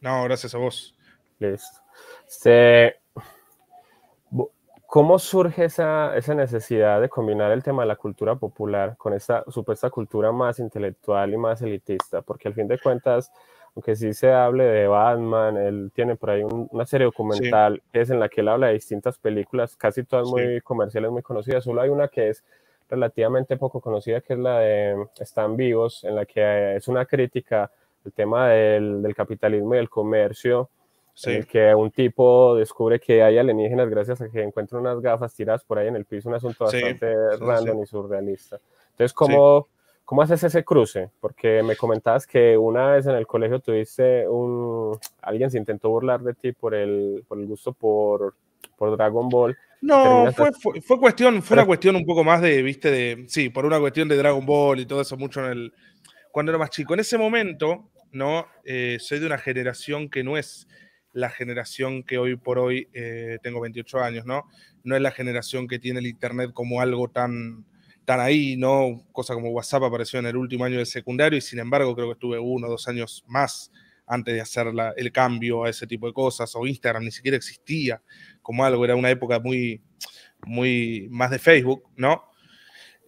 No, gracias a vos. Listo. Este, ¿Cómo surge esa, esa, necesidad de combinar el tema de la cultura popular con esta supuesta cultura más intelectual y más elitista? Porque al fin de cuentas, aunque sí se hable de Batman, él tiene por ahí una serie documental que es en la que él habla de distintas películas, casi todas muy comerciales, muy conocidas. Solo hay una que es relativamente poco conocida, que es la de Están vivos, en la que es una crítica al tema del, del capitalismo y el comercio en el que un tipo descubre que hay alienígenas gracias a que encuentra unas gafas tiradas por ahí en el piso, un asunto bastante random y surrealista. Entonces, ¿cómo, ¿cómo haces ese cruce? Porque me comentabas que una vez en el colegio tuviste un... Alguien se intentó burlar de ti por el, por el gusto por, por Dragon Ball. No, fue, fue, cuestión, fue una cuestión un poco más de, viste, de, sí, por una cuestión de Dragon Ball y todo eso mucho en el, cuando era más chico. En ese momento, ¿no? Eh, soy de una generación que no es la generación que hoy por hoy, eh, tengo 28 años, ¿no? No es la generación que tiene el Internet como algo tan, tan ahí, ¿no? Cosa como WhatsApp apareció en el último año del secundario y sin embargo creo que estuve uno o dos años más antes de hacer el cambio a ese tipo de cosas, o Instagram ni siquiera existía como algo, era una época muy, muy más de Facebook, ¿no?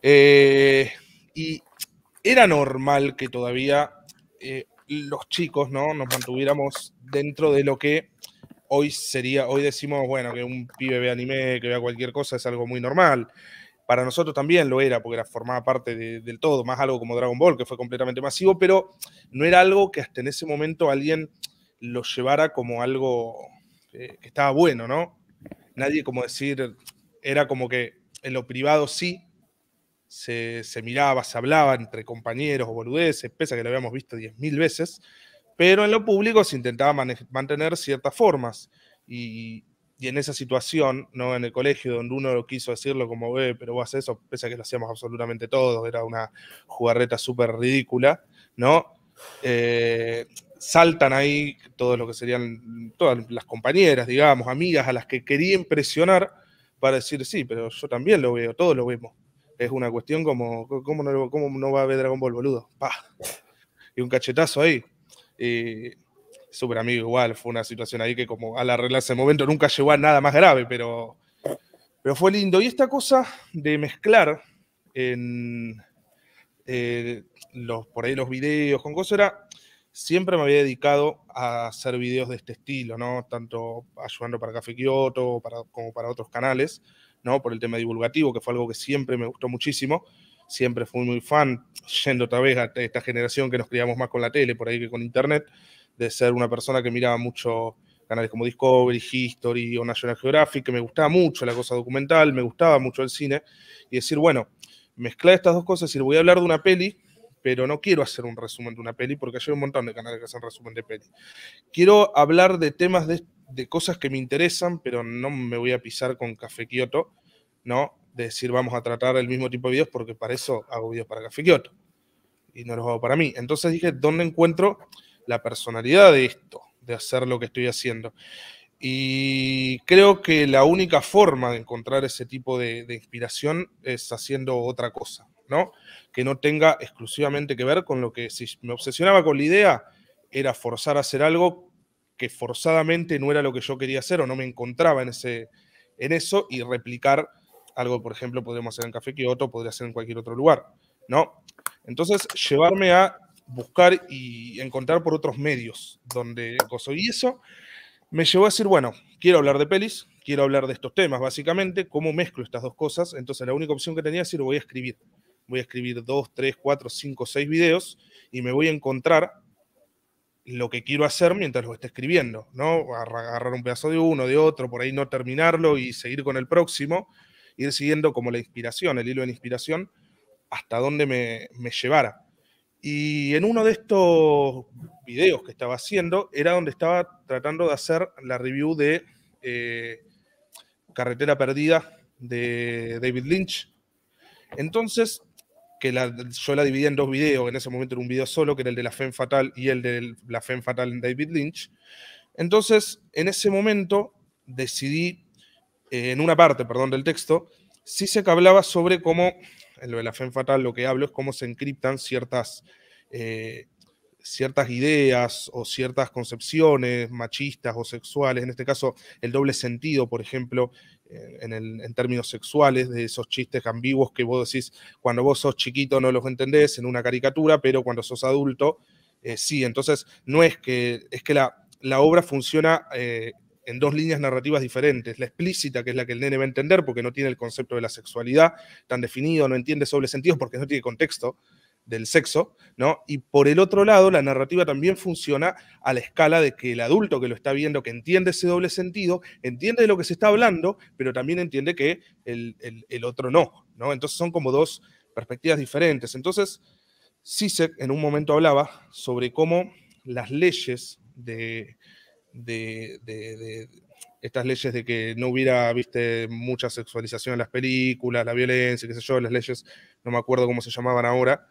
Eh, y era normal que todavía los chicos, ¿no? Nos mantuviéramos dentro de lo que hoy sería, hoy decimos, bueno, que un pibe vea anime, que vea cualquier cosa es algo muy normal. Para nosotros también lo era, porque era, formaba parte del todo, más algo como Dragon Ball, que fue completamente masivo, pero no era algo que hasta en ese momento alguien lo llevara como algo que estaba bueno, ¿no? Nadie como decir, era como que en lo privado sí, se, miraba, se hablaba entre compañeros o boludeces, pese a que lo habíamos visto 10.000 veces, pero en lo público se intentaba mantener ciertas formas. Y, en esa situación, ¿no? en el colegio, donde uno lo quiso decirlo como, ve, pero vos haces eso, pese a que lo hacíamos absolutamente todos, era una jugarreta súper ridícula, ¿no? Eh, saltan ahí todo lo que serían todas las compañeras, digamos, amigas a las que quería impresionar para decir, sí, pero yo también lo veo, todos lo vemos es una cuestión como, ¿cómo no, cómo no va a ver Dragon Ball, boludo? ¡Pah! Y un cachetazo ahí. Y súper amigo igual, fue una situación ahí que como al arreglarse el momento nunca llegó a nada más grave, pero, pero fue lindo. Y esta cosa de mezclar en eh, los, por ahí los videos con cosas era, siempre me había dedicado a hacer videos de este estilo, ¿no? Tanto ayudando para Café Kioto como para otros canales. ¿No? Por el tema divulgativo, que fue algo que siempre me gustó muchísimo. Siempre fui muy fan, yendo otra vez a esta generación que nos criamos más con la tele, por ahí que con internet, de ser una persona que miraba mucho canales como Discovery, History o National Geographic, que me gustaba mucho la cosa documental, me gustaba mucho el cine, y decir, bueno, mezclar estas dos cosas y voy a hablar de una peli, pero no quiero hacer un resumen de una peli, porque hay un montón de canales que hacen resumen de peli. Quiero hablar de temas de, de cosas que me interesan, pero no me voy a pisar con Café Kioto, ¿no? De decir, vamos a tratar el mismo tipo de videos porque para eso hago videos para Café Kioto y no los hago para mí. Entonces dije, ¿dónde encuentro la personalidad de esto, de hacer lo que estoy haciendo? Y creo que la única forma de encontrar ese tipo de, de inspiración es haciendo otra cosa, ¿no? Que no tenga exclusivamente que ver con lo que si me obsesionaba con la idea, era forzar a hacer algo que forzadamente no era lo que yo quería hacer o no me encontraba en, ese, en eso y replicar algo, por ejemplo, podríamos hacer en Café Kioto, podría ser en cualquier otro lugar, ¿no? Entonces, llevarme a buscar y encontrar por otros medios donde. Y eso me llevó a decir, bueno, quiero hablar de pelis, quiero hablar de estos temas, básicamente, cómo mezclo estas dos cosas. Entonces, la única opción que tenía es decir, voy a escribir. Voy a escribir dos, tres, cuatro, cinco, seis videos y me voy a encontrar lo que quiero hacer mientras lo esté escribiendo, ¿no? Agarrar un pedazo de uno, de otro, por ahí no terminarlo y seguir con el próximo, ir siguiendo como la inspiración, el hilo de inspiración, hasta donde me, llevara. Y en uno de estos videos que estaba haciendo era donde estaba tratando de hacer la review de eh, Carretera Perdida de David Lynch. Entonces que yo la dividí en dos videos, en ese momento era un video solo, que era el de la Femme Fatal y el de la Femme Fatal en David Lynch. Entonces, en ese momento decidí, eh, en una parte, perdón, del texto, sí se hablaba sobre cómo, en lo de la Femme Fatal lo que hablo es cómo se encriptan ciertas, eh, ciertas ideas o ciertas concepciones machistas o sexuales, en este caso el doble sentido, por ejemplo, eh, en, términos sexuales, de esos chistes ambiguos que vos decís, cuando vos sos chiquito no los entendés en una caricatura, pero cuando sos adulto, eh, sí. Entonces, no es que, es que la, la obra funciona eh, en dos líneas narrativas diferentes. La explícita, que es la que el nene va a entender porque no tiene el concepto de la sexualidad tan definido, no entiende doble sentido porque no tiene contexto del sexo, ¿no? Y por el otro lado, la narrativa también funciona a la escala de que el adulto que lo está viendo, que entiende ese doble sentido, entiende de lo que se está hablando, pero también entiende que el, otro no, ¿no? Entonces son como dos perspectivas diferentes. Entonces, Sisek en un momento hablaba sobre cómo las leyes de, de, estas leyes de que no hubiera, mucha sexualización en las películas, la violencia, qué sé yo, las leyes, no me acuerdo cómo se llamaban ahora,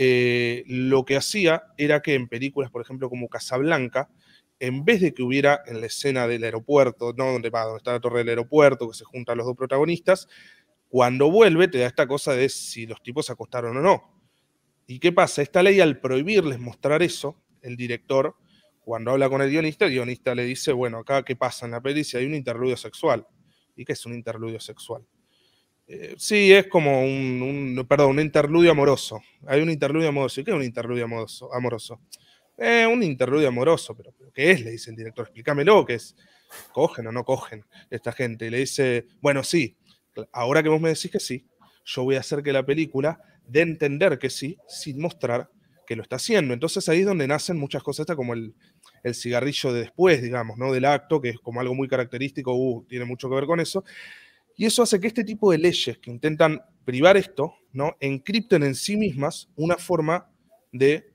eh, lo que hacía era que en películas, por ejemplo, como Casablanca, en vez de que hubiera en la escena del aeropuerto, ¿no? donde, va, donde está la torre del aeropuerto, que se juntan los dos protagonistas, cuando vuelve te da esta cosa de si los tipos se acostaron o no. ¿Y qué pasa? Esta ley al prohibirles mostrar eso, el director, cuando habla con el guionista, el guionista le dice, bueno, acá qué pasa en la peli si hay un interludio sexual. ¿Y qué es un interludio sexual? Eh, sí, es como un, perdón, un interludio amoroso. Hay un interludio amoroso. ¿Y qué es un interludio amoroso? amoroso? Eh, un interludio amoroso, pero, ¿qué es? Le dice el director, explícamelo, ¿qué es? ¿Cogen o no cogen esta gente? Y le dice, bueno, sí, ahora que vos me decís que sí, yo voy a hacer que la película a entender que sí, sin mostrar que lo está haciendo. Entonces ahí es donde nacen muchas cosas, como el, el cigarrillo de después, digamos, ¿no? Del acto, que es como algo muy característico, uh, tiene mucho que ver con eso. Y eso hace que este tipo de leyes que intentan privar esto, ¿no? encripten en sí mismas una forma de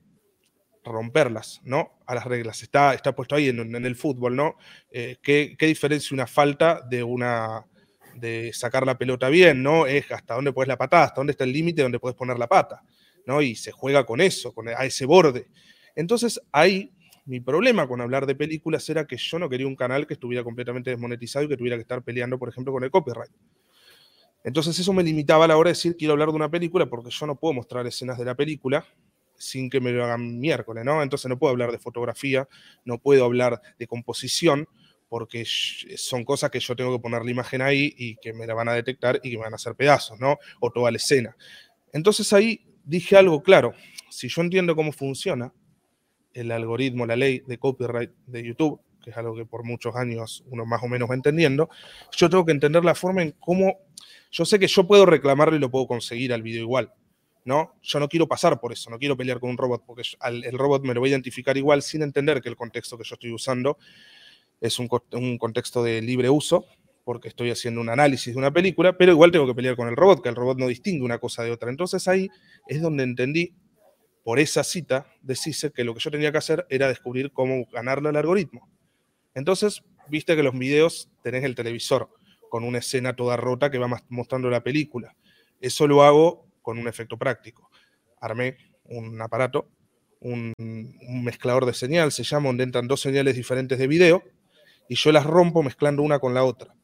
romperlas, ¿no? A las reglas. Está, está puesto ahí en, el fútbol, ¿no? Eh, ¿qué, diferencia una falta de una de sacar la pelota bien, ¿no? Es hasta dónde puedes la patada, hasta dónde está el límite donde puedes poner la pata, ¿no? Y se juega con eso, con a ese borde. Entonces ahí mi problema con hablar de películas era que yo no quería un canal que estuviera completamente desmonetizado y que tuviera que estar peleando, por ejemplo, con el copyright. Entonces eso me limitaba a la hora de decir quiero hablar de una película porque yo no puedo mostrar escenas de la película sin que me lo hagan miércoles, ¿no? Entonces no puedo hablar de fotografía, no puedo hablar de composición, porque son cosas que yo tengo que poner la imagen ahí y que me la van a detectar y que me van a hacer pedazos, ¿no? O toda la escena. Entonces ahí dije algo claro, si yo entiendo cómo funciona, el algoritmo, la ley de copyright de YouTube, que es algo que por muchos años uno más o menos va entendiendo, yo tengo que entender la forma en cómo, yo sé que yo puedo reclamarlo y lo puedo conseguir al video igual, ¿no? Yo no quiero pasar por eso, no quiero pelear con un robot, porque el robot me lo va a identificar igual sin entender que el contexto que yo estoy usando es un, un contexto de libre uso, porque estoy haciendo un análisis de una película, pero igual tengo que pelear con el robot, que el robot no distingue una cosa de otra. Entonces ahí es donde entendí por esa cita de que lo que yo tenía que hacer era descubrir cómo ganarle al algoritmo. Entonces, viste que los videos tenés el televisor con una escena toda rota que va mostrando la película. Eso lo hago con un efecto práctico. Armé un aparato, un, mezclador de señal, se llama, donde entran dos señales diferentes de video, y yo las rompo mezclando una con la otra.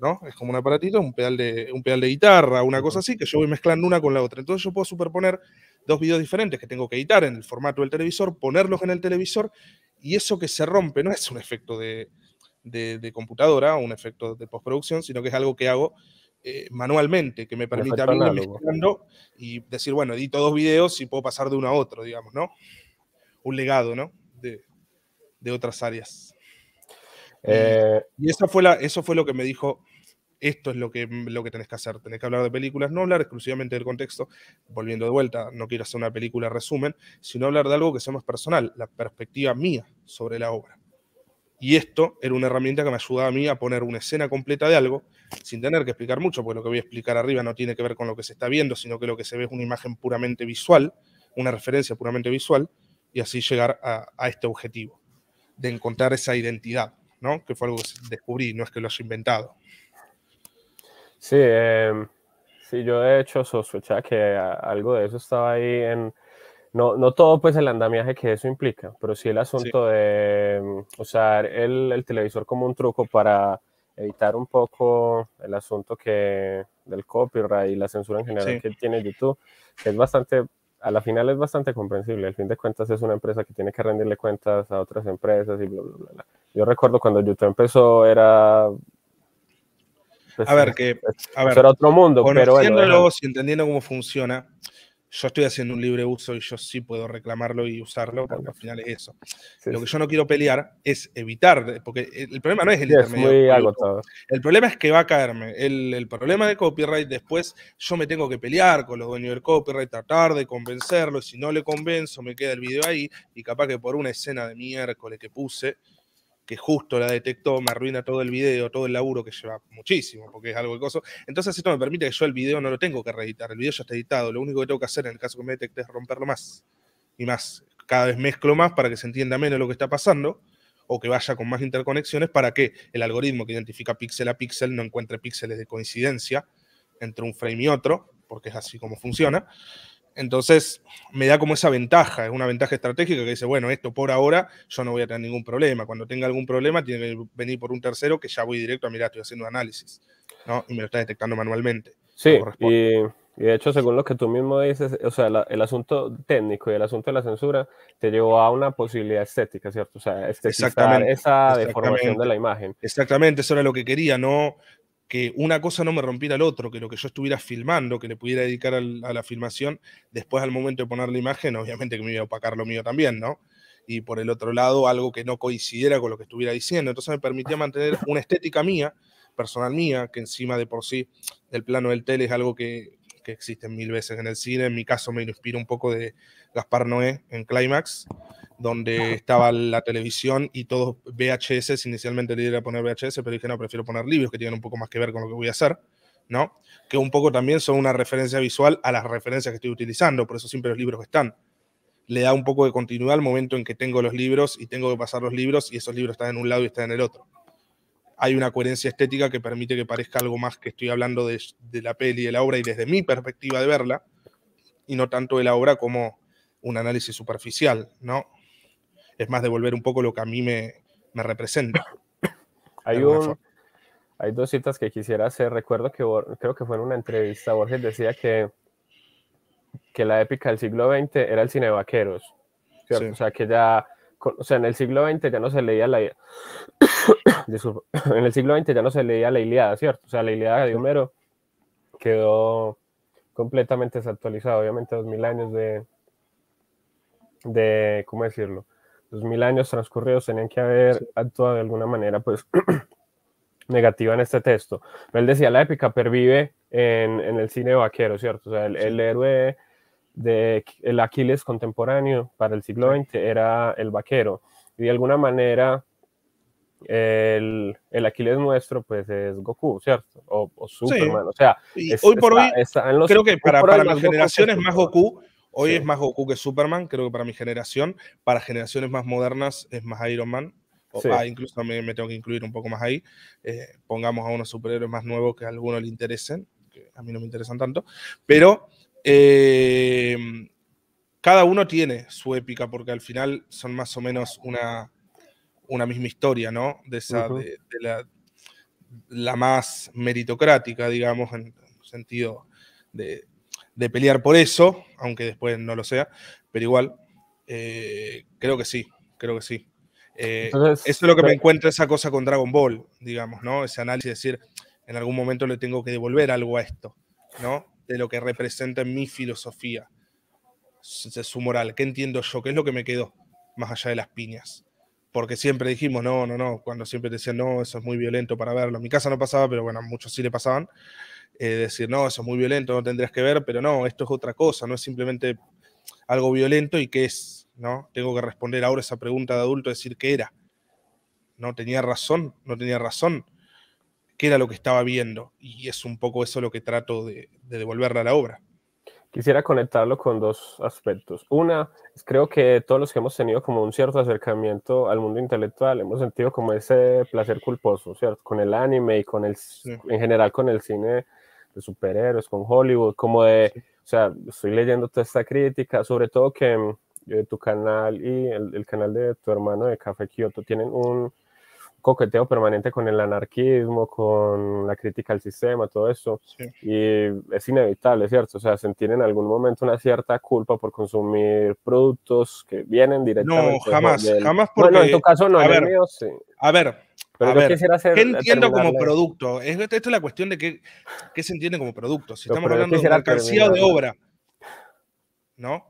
¿no? Es como un aparatito, un pedal, de, un pedal de guitarra, una cosa así, que yo voy mezclando una con la otra. Entonces yo puedo superponer dos videos diferentes que tengo que editar en el formato del televisor, ponerlos en el televisor y eso que se rompe no es un efecto de, computadora o un efecto de postproducción, sino que es algo que hago eh, manualmente, que me permite a mí mezclando y decir, bueno, edito dos videos y puedo pasar de uno a otro, digamos, ¿no? Un legado, ¿no? De, otras áreas. Eh, y, eso, fue la, eso fue lo que me dijo esto es lo que, lo que tenés que hacer, tenés que hablar de películas, no hablar exclusivamente del contexto, volviendo de vuelta, no quiero hacer una película resumen, sino hablar de algo que sea más personal, la perspectiva mía sobre la obra. Y esto era una herramienta que me ayudaba a mí a poner una escena completa de algo sin tener que explicar mucho, porque lo que voy a explicar arriba no tiene que ver con lo que se está viendo, sino que lo que se ve es una imagen puramente visual, una referencia puramente visual, y así llegar a, a este objetivo, de encontrar esa identidad, ¿no? que fue algo que descubrí, no es que lo haya inventado. Sí, em, sí, yo de hecho sospechaba que algo de eso estaba ahí en, no, no todo pues el andamiaje que eso implica, pero sí el asunto de em, usar el, el, televisor como un truco para evitar un poco el asunto que del copyright y la censura en general que tiene YouTube, que es bastante a la final es bastante comprensible. Al fin de cuentas es una empresa que tiene que rendirle cuentas a otras empresas y bla, bla, bla. Yo recuerdo cuando YouTube empezó era... Pues, a ver, que... A ver, era otro mundo, pero bueno, y entendiendo cómo funciona, yo estoy haciendo un libre uso y yo sí puedo reclamarlo y usarlo, porque al final es eso. Lo que yo no quiero pelear es evitar, porque el problema no es el intermedio. el problema es que va a caerme. El, el, problema de copyright después yo me tengo que pelear con los dueños del copyright, tratar de convencerlo, y si no le convenzo me queda el video ahí y capaz que por una escena de miércoles que puse, que justo la detectó, me arruina todo el video, todo el laburo que lleva muchísimo, porque es algo de coso. Entonces esto me permite que yo el video no lo tengo que reeditar, el video ya está editado, lo único que tengo que hacer en el caso que me detecte es romperlo más y más. Cada vez mezclo más para que se entienda menos lo que está pasando o que vaya con más interconexiones para que el algoritmo que identifica píxel a píxel no encuentre píxeles de coincidencia entre un frame y otro, porque es así como funciona. Entonces, me da como esa ventaja, es una ventaja estratégica que dice, bueno, esto por ahora yo no voy a tener ningún problema. Cuando tenga algún problema, tiene que venir por un tercero que ya voy directo a, mirar, estoy haciendo análisis, ¿no? Y me lo está detectando manualmente. Sí, y, de hecho, según lo que tú mismo dices, o sea, el asunto técnico y el asunto de la censura te llevó a una posibilidad estética, ¿cierto? O sea, estetizar esa deformación de la imagen. Exactamente, eso era lo que quería, no que una cosa no me rompiera al otro, que lo que yo estuviera filmando, que le pudiera dedicar a la filmación, después al momento de poner la imagen, obviamente que me iba a opacar lo mío también, ¿no? Y por el otro lado, algo que no coincidiera con lo que estuviera diciendo. Entonces me permitía mantener una estética mía, personal mía, que encima de por sí el plano del tele es algo que, que existe mil veces en el cine. En mi caso me inspira un poco de Gaspar Noé en Climax, donde estaba la televisión y todos VHS. Inicialmente le iba a poner VHS, pero dije, no, prefiero poner libros que tienen un poco más que ver con lo que voy a hacer, ¿no? Que un poco también son una referencia visual a las referencias que estoy utilizando, por eso siempre los libros están. Le da un poco de continuidad al momento en que tengo los libros y tengo que pasar los libros y esos libros están en un lado y están en el otro. Hay una coherencia estética que permite que parezca algo más que estoy hablando de, de la peli y de la obra y desde mi perspectiva de verla, y no tanto de la obra como un análisis superficial, ¿no? Es más devolver un poco lo que a mí me, me representa. Hay, hay dos citas que quisiera hacer. Recuerdo que creo que fue en una entrevista, Borges decía que, que la épica del siglo XX era el cine de vaqueros. O sea, que ya, o sea, en el siglo XX ya no se leía la... en el siglo XX ya no se leía la Iliada, ¿cierto? O sea, la Iliada de Homero quedó completamente desactualizada, obviamente dos mil años de, de, ¿cómo decirlo? Los mil años transcurridos tenían que haber actuado de alguna manera, pues, negativa en este texto. Él decía, la épica pervive en, en el cine vaquero, ¿cierto? O sea, el, héroe de el Aquiles contemporáneo para el siglo XX era el vaquero. Y de alguna manera, el, el, Aquiles nuestro, pues es Goku, ¿cierto? O, Superman, o sea, hoy por hoy, creo que para, para las generaciones más Goku, Hoy es más Goku que Superman, creo que para mi generación. Para generaciones más modernas es más Iron Man. O, ah, incluso me, me, tengo que incluir un poco más ahí. Eh, pongamos a unos superhéroes más nuevos que a algunos le interesen, que a mí no me interesan tanto. Pero eh, cada uno tiene su épica, porque al final son más o menos una, una misma historia, ¿no? De, esa, de, la, la, más meritocrática, digamos, en sentido de, de pelear por eso, aunque después no lo sea, pero igual, eh, creo que sí, creo que sí. Eh, eso es lo que me encuentra esa cosa con Dragon Ball, digamos, ¿no? Ese análisis, decir, en algún momento le tengo que devolver algo a esto, ¿no? De lo que representa en mi filosofía, de su moral. ¿Qué entiendo yo? ¿Qué es lo que me quedó más allá de las piñas? Porque siempre dijimos, no, no, no, cuando siempre decían, no, eso es muy violento para verlo. En mi casa no pasaba, pero bueno, a muchos sí le pasaban. Eh, decir, no, eso es muy violento, no tendrías que ver, pero no, esto es otra cosa, no es simplemente algo violento y qué es, ¿no? Tengo que responder ahora esa pregunta de adulto, decir qué era. No tenía razón, no tenía razón, qué era lo que estaba viendo. Y es un poco eso lo que trato de, de devolverle a la obra. Quisiera conectarlo con dos aspectos. Una, creo que todos los que hemos tenido como un cierto acercamiento al mundo intelectual, hemos sentido como ese placer culposo, ¿cierto? Con el anime y con el, en general con el cine de superhéroes, con Hollywood, como de, o sea, estoy leyendo toda esta crítica, sobre todo que eh, tu canal y el, el, canal de tu hermano de Café Kyoto tienen un, coqueteo permanente con el anarquismo, con la crítica al sistema, todo eso. Y es inevitable, ¿cierto? O sea, sentir en algún momento una cierta culpa por consumir productos que vienen directamente. No, jamás, jamás porque... Bueno, en tu caso no, a ver, mío sí. A ver, Pero a quisiera hacer, ¿qué entiendo como producto? Esta es la cuestión de qué, qué se entiende como producto. Si estamos hablando de mercancía o de obra, ¿no?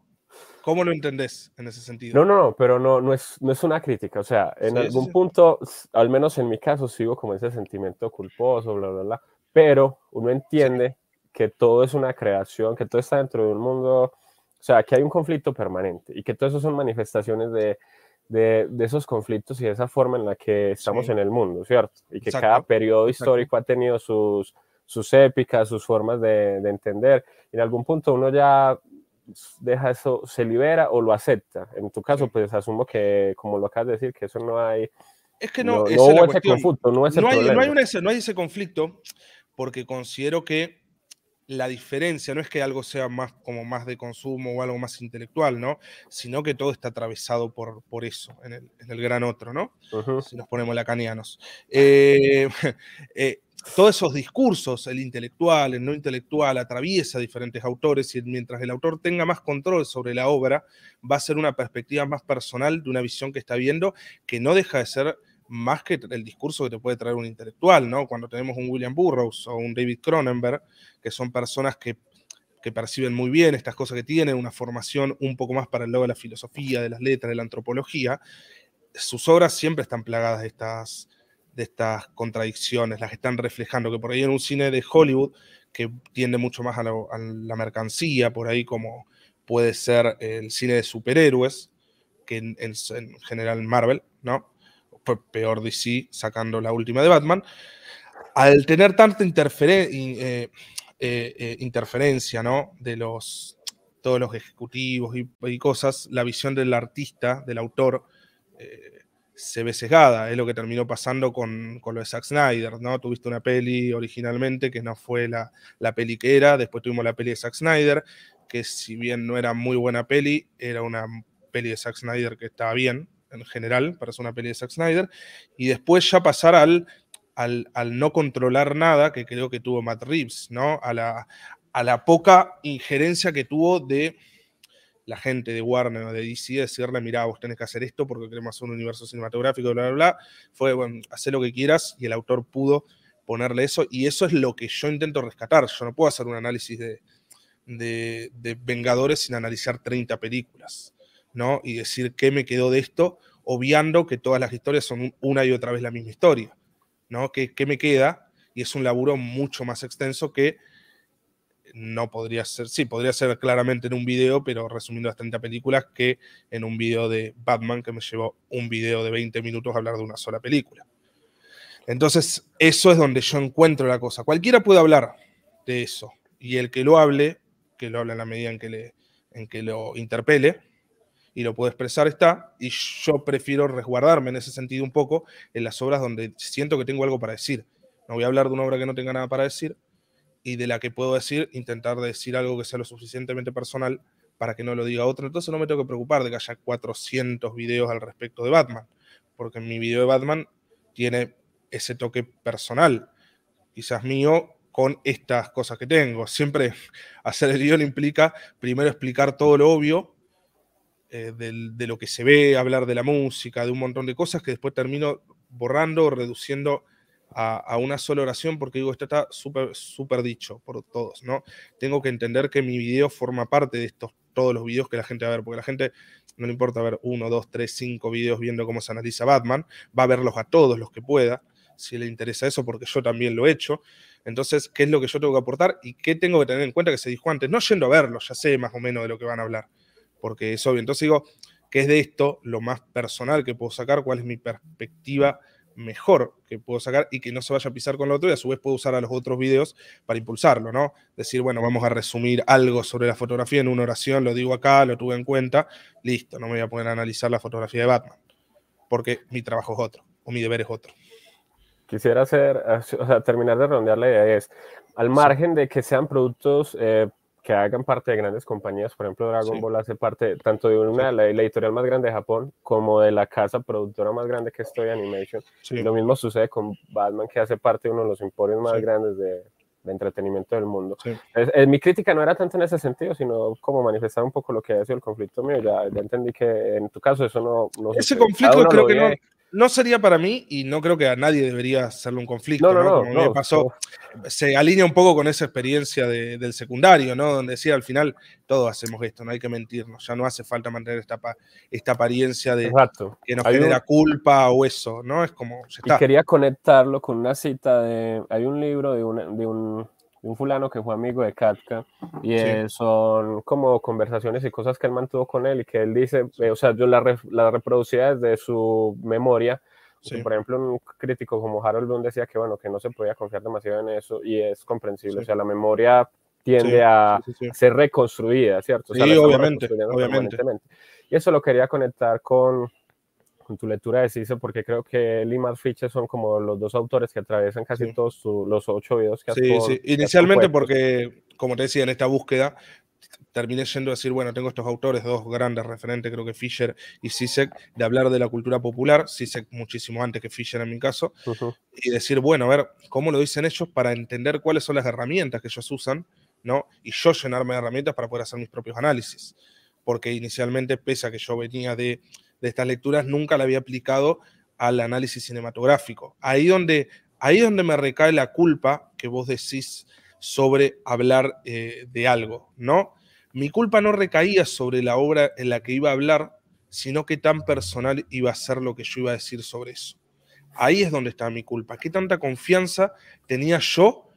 ¿Cómo lo entendés en ese sentido? No, no, no, pero no, no, es, no es una crítica. O sea, en algún punto, al menos en mi caso, sigo como ese sentimiento culposo, bla, bla, bla. Pero uno entiende que todo es una creación, que todo está dentro de un mundo, o sea, que hay un conflicto permanente y que todo eso son manifestaciones de, de, de esos conflictos y de esa forma en la que estamos en el mundo, ¿cierto? Y que cada periodo histórico ha tenido sus, sus épicas, sus formas de, de entender. Y en algún punto uno ya deja eso, se libera o lo acepta. En tu caso, pues asumo que, como lo acabas de decir, que eso no hay. Es que no, no, no ese conflicto, no, hay, no, hay ese, no hay ese conflicto porque considero que la diferencia no es que algo sea más como más de consumo o algo más intelectual, ¿no? Sino que todo está atravesado por, por eso, en el, en el gran otro, ¿no? Si nos ponemos lacanianos. Eh, eh, todos esos discursos, el intelectual, el no intelectual, atraviesa diferentes autores y mientras el autor tenga más control sobre la obra, va a ser una perspectiva más personal de una visión que está viendo, que no deja de ser más que el discurso que te puede traer un intelectual, ¿no? Cuando tenemos un William Burroughs o un David Cronenberg, que son personas que, que perciben muy bien estas cosas que tienen, una formación un poco más para el lado de la filosofía, de las letras, de la antropología, sus obras siempre están plagadas de estas de estas contradicciones, las que están reflejando, que por ahí en un cine de Hollywood que tiende mucho más a, la mercancía, por ahí como puede ser el cine de superhéroes, que en, general Marvel, ¿no? Peor DC sacando la última de Batman. Al tener tanta eh, eh, eh, interferencia, ¿no? De los, todos los ejecutivos y, cosas, la visión del artista, del autor, se ve sesgada. Es lo que terminó pasando con, con, lo de Zack Snyder, ¿no? Tuviste una peli originalmente que no fue la, la peli que era, después tuvimos la peli de Zack Snyder, que si bien no era muy buena peli, era una peli de Zack Snyder que estaba bien en general para ser una peli de Zack Snyder, y después ya pasar al, al, al no controlar nada que creo que tuvo Matt Reeves, ¿no? A la, a la poca injerencia que tuvo de la gente de Warner o de DC decirle, mira, vos tenés que hacer esto porque queremos hacer un universo cinematográfico, bla, bla, bla, fue, bueno, hacer lo que quieras y el autor pudo ponerle eso y eso es lo que yo intento rescatar. Yo no puedo hacer un análisis de, de, de Vengadores sin analizar 30 películas, ¿no? Y decir qué me quedó de esto, obviando que todas las historias son una y otra vez la misma historia, ¿no? ¿Qué, qué me queda? Y es un laburo mucho más extenso que no podría ser, sí, podría ser claramente en un video, pero resumiendo las 30 películas, que en un video de Batman que me llevó un video de 20 minutos a hablar de una sola película. Entonces, eso es donde yo encuentro la cosa. Cualquiera puede hablar de eso, y el que lo hable, que lo hable en la medida en que, le, en que lo interpele y lo puede expresar está, y yo prefiero resguardarme en ese sentido un poco en las obras donde siento que tengo algo para decir. No voy a hablar de una obra que no tenga nada para decir, y de la que puedo decir, intentar decir algo que sea lo suficientemente personal para que no lo diga otro. Entonces no me tengo que preocupar de que haya 400 videos al respecto de Batman, porque mi video de Batman tiene ese toque personal, quizás mío, con estas cosas que tengo. Siempre hacer el guion implica primero explicar todo lo obvio eh, de lo que se ve, hablar de la música, de un montón de cosas que después termino borrando o reduciendo a, una sola oración porque digo, esto está súper súper dicho por todos, ¿no? Tengo que entender que mi video forma parte de estos todos los videos que la gente va a ver, porque la gente no le importa ver uno, dos, tres, cinco videos viendo cómo se analiza Batman, va a verlos a todos los que pueda, si le interesa eso, porque yo también lo he hecho. Entonces, ¿qué es lo que yo tengo que aportar y qué tengo que tener en cuenta que se dijo antes? No yendo a verlo, ya sé más o menos de lo que van a hablar, porque es obvio. Entonces digo, ¿qué es de esto lo más personal que puedo sacar? ¿Cuál es mi perspectiva mejor que puedo sacar y que no se vaya a pisar con lo otro y a su vez puedo usar a los otros videos para impulsarlo, ¿no? Decir, bueno, vamos a resumir algo sobre la fotografía en una oración, lo digo acá, lo tuve en cuenta, listo, no me voy a poner a analizar la fotografía de Batman, porque mi trabajo es otro, o mi deber es otro. Quisiera hacer, o sea, terminar de redondear la idea es, al margen de que sean productos, eh, que hagan parte de grandes compañías. Por ejemplo, Dragon Ball hace parte tanto de una, la, editorial más grande de Japón, como de la casa productora más grande que es Toy Animation. Y lo mismo sucede con Batman, que hace parte de uno de los emporios más grandes de, de entretenimiento del mundo. Es, mi crítica no era tanto en ese sentido, sino como manifestar un poco lo que ha sido el conflicto mío. Ya, ya entendí que en tu caso eso no... no ese conflicto creo que no, no sería para mí y no creo que a nadie debería hacerle un conflicto, ¿no? Como me pasó, se alinea un poco con esa experiencia del secundario, ¿no? Donde decía al final todos hacemos esto, no hay que mentirnos, ya no hace falta mantener esta, esta apariencia de que nos genera culpa o eso, ¿no? Es como... Y quería conectarlo con una cita de... Hay un libro de, de un un fulano que fue amigo de Katka y son como conversaciones y cosas que él mantuvo con él y que él dice, eh, o sea, yo la, la reproducía desde su memoria. Por ejemplo, un crítico como Harold Bloom decía que, bueno, que no se podía confiar demasiado en eso y es comprensible. O sea, la memoria tiende a ser reconstruida, ¿cierto? sí, obviamente, obviamente. Y eso lo quería conectar con, con tu lectura de CISO, porque creo que él y Matt son como los dos autores que atraviesan casi todos los ocho videos que has Sí, sí, inicialmente porque, como te decía, en esta búsqueda terminé yendo a decir, bueno, tengo estos autores, dos grandes referentes, creo que Fisher y Sisek, de hablar de la cultura popular, Sisek muchísimo antes que Fisher en mi caso, y decir, bueno, a ver, ¿cómo lo dicen ellos para entender cuáles son las herramientas que ellos usan, ¿no? Y yo llenarme de herramientas para poder hacer mis propios análisis. Porque inicialmente, pese a que yo venía de de estas lecturas nunca la había aplicado al análisis cinematográfico. Ahí donde, ahí donde me recae la culpa que vos decís sobre hablar eh, de algo, ¿no? Mi culpa no recaía sobre la obra en la que iba a hablar, sino que tan personal iba a ser lo que yo iba a decir sobre eso. Ahí es donde estaba mi culpa. ¿Qué tanta confianza tenía yo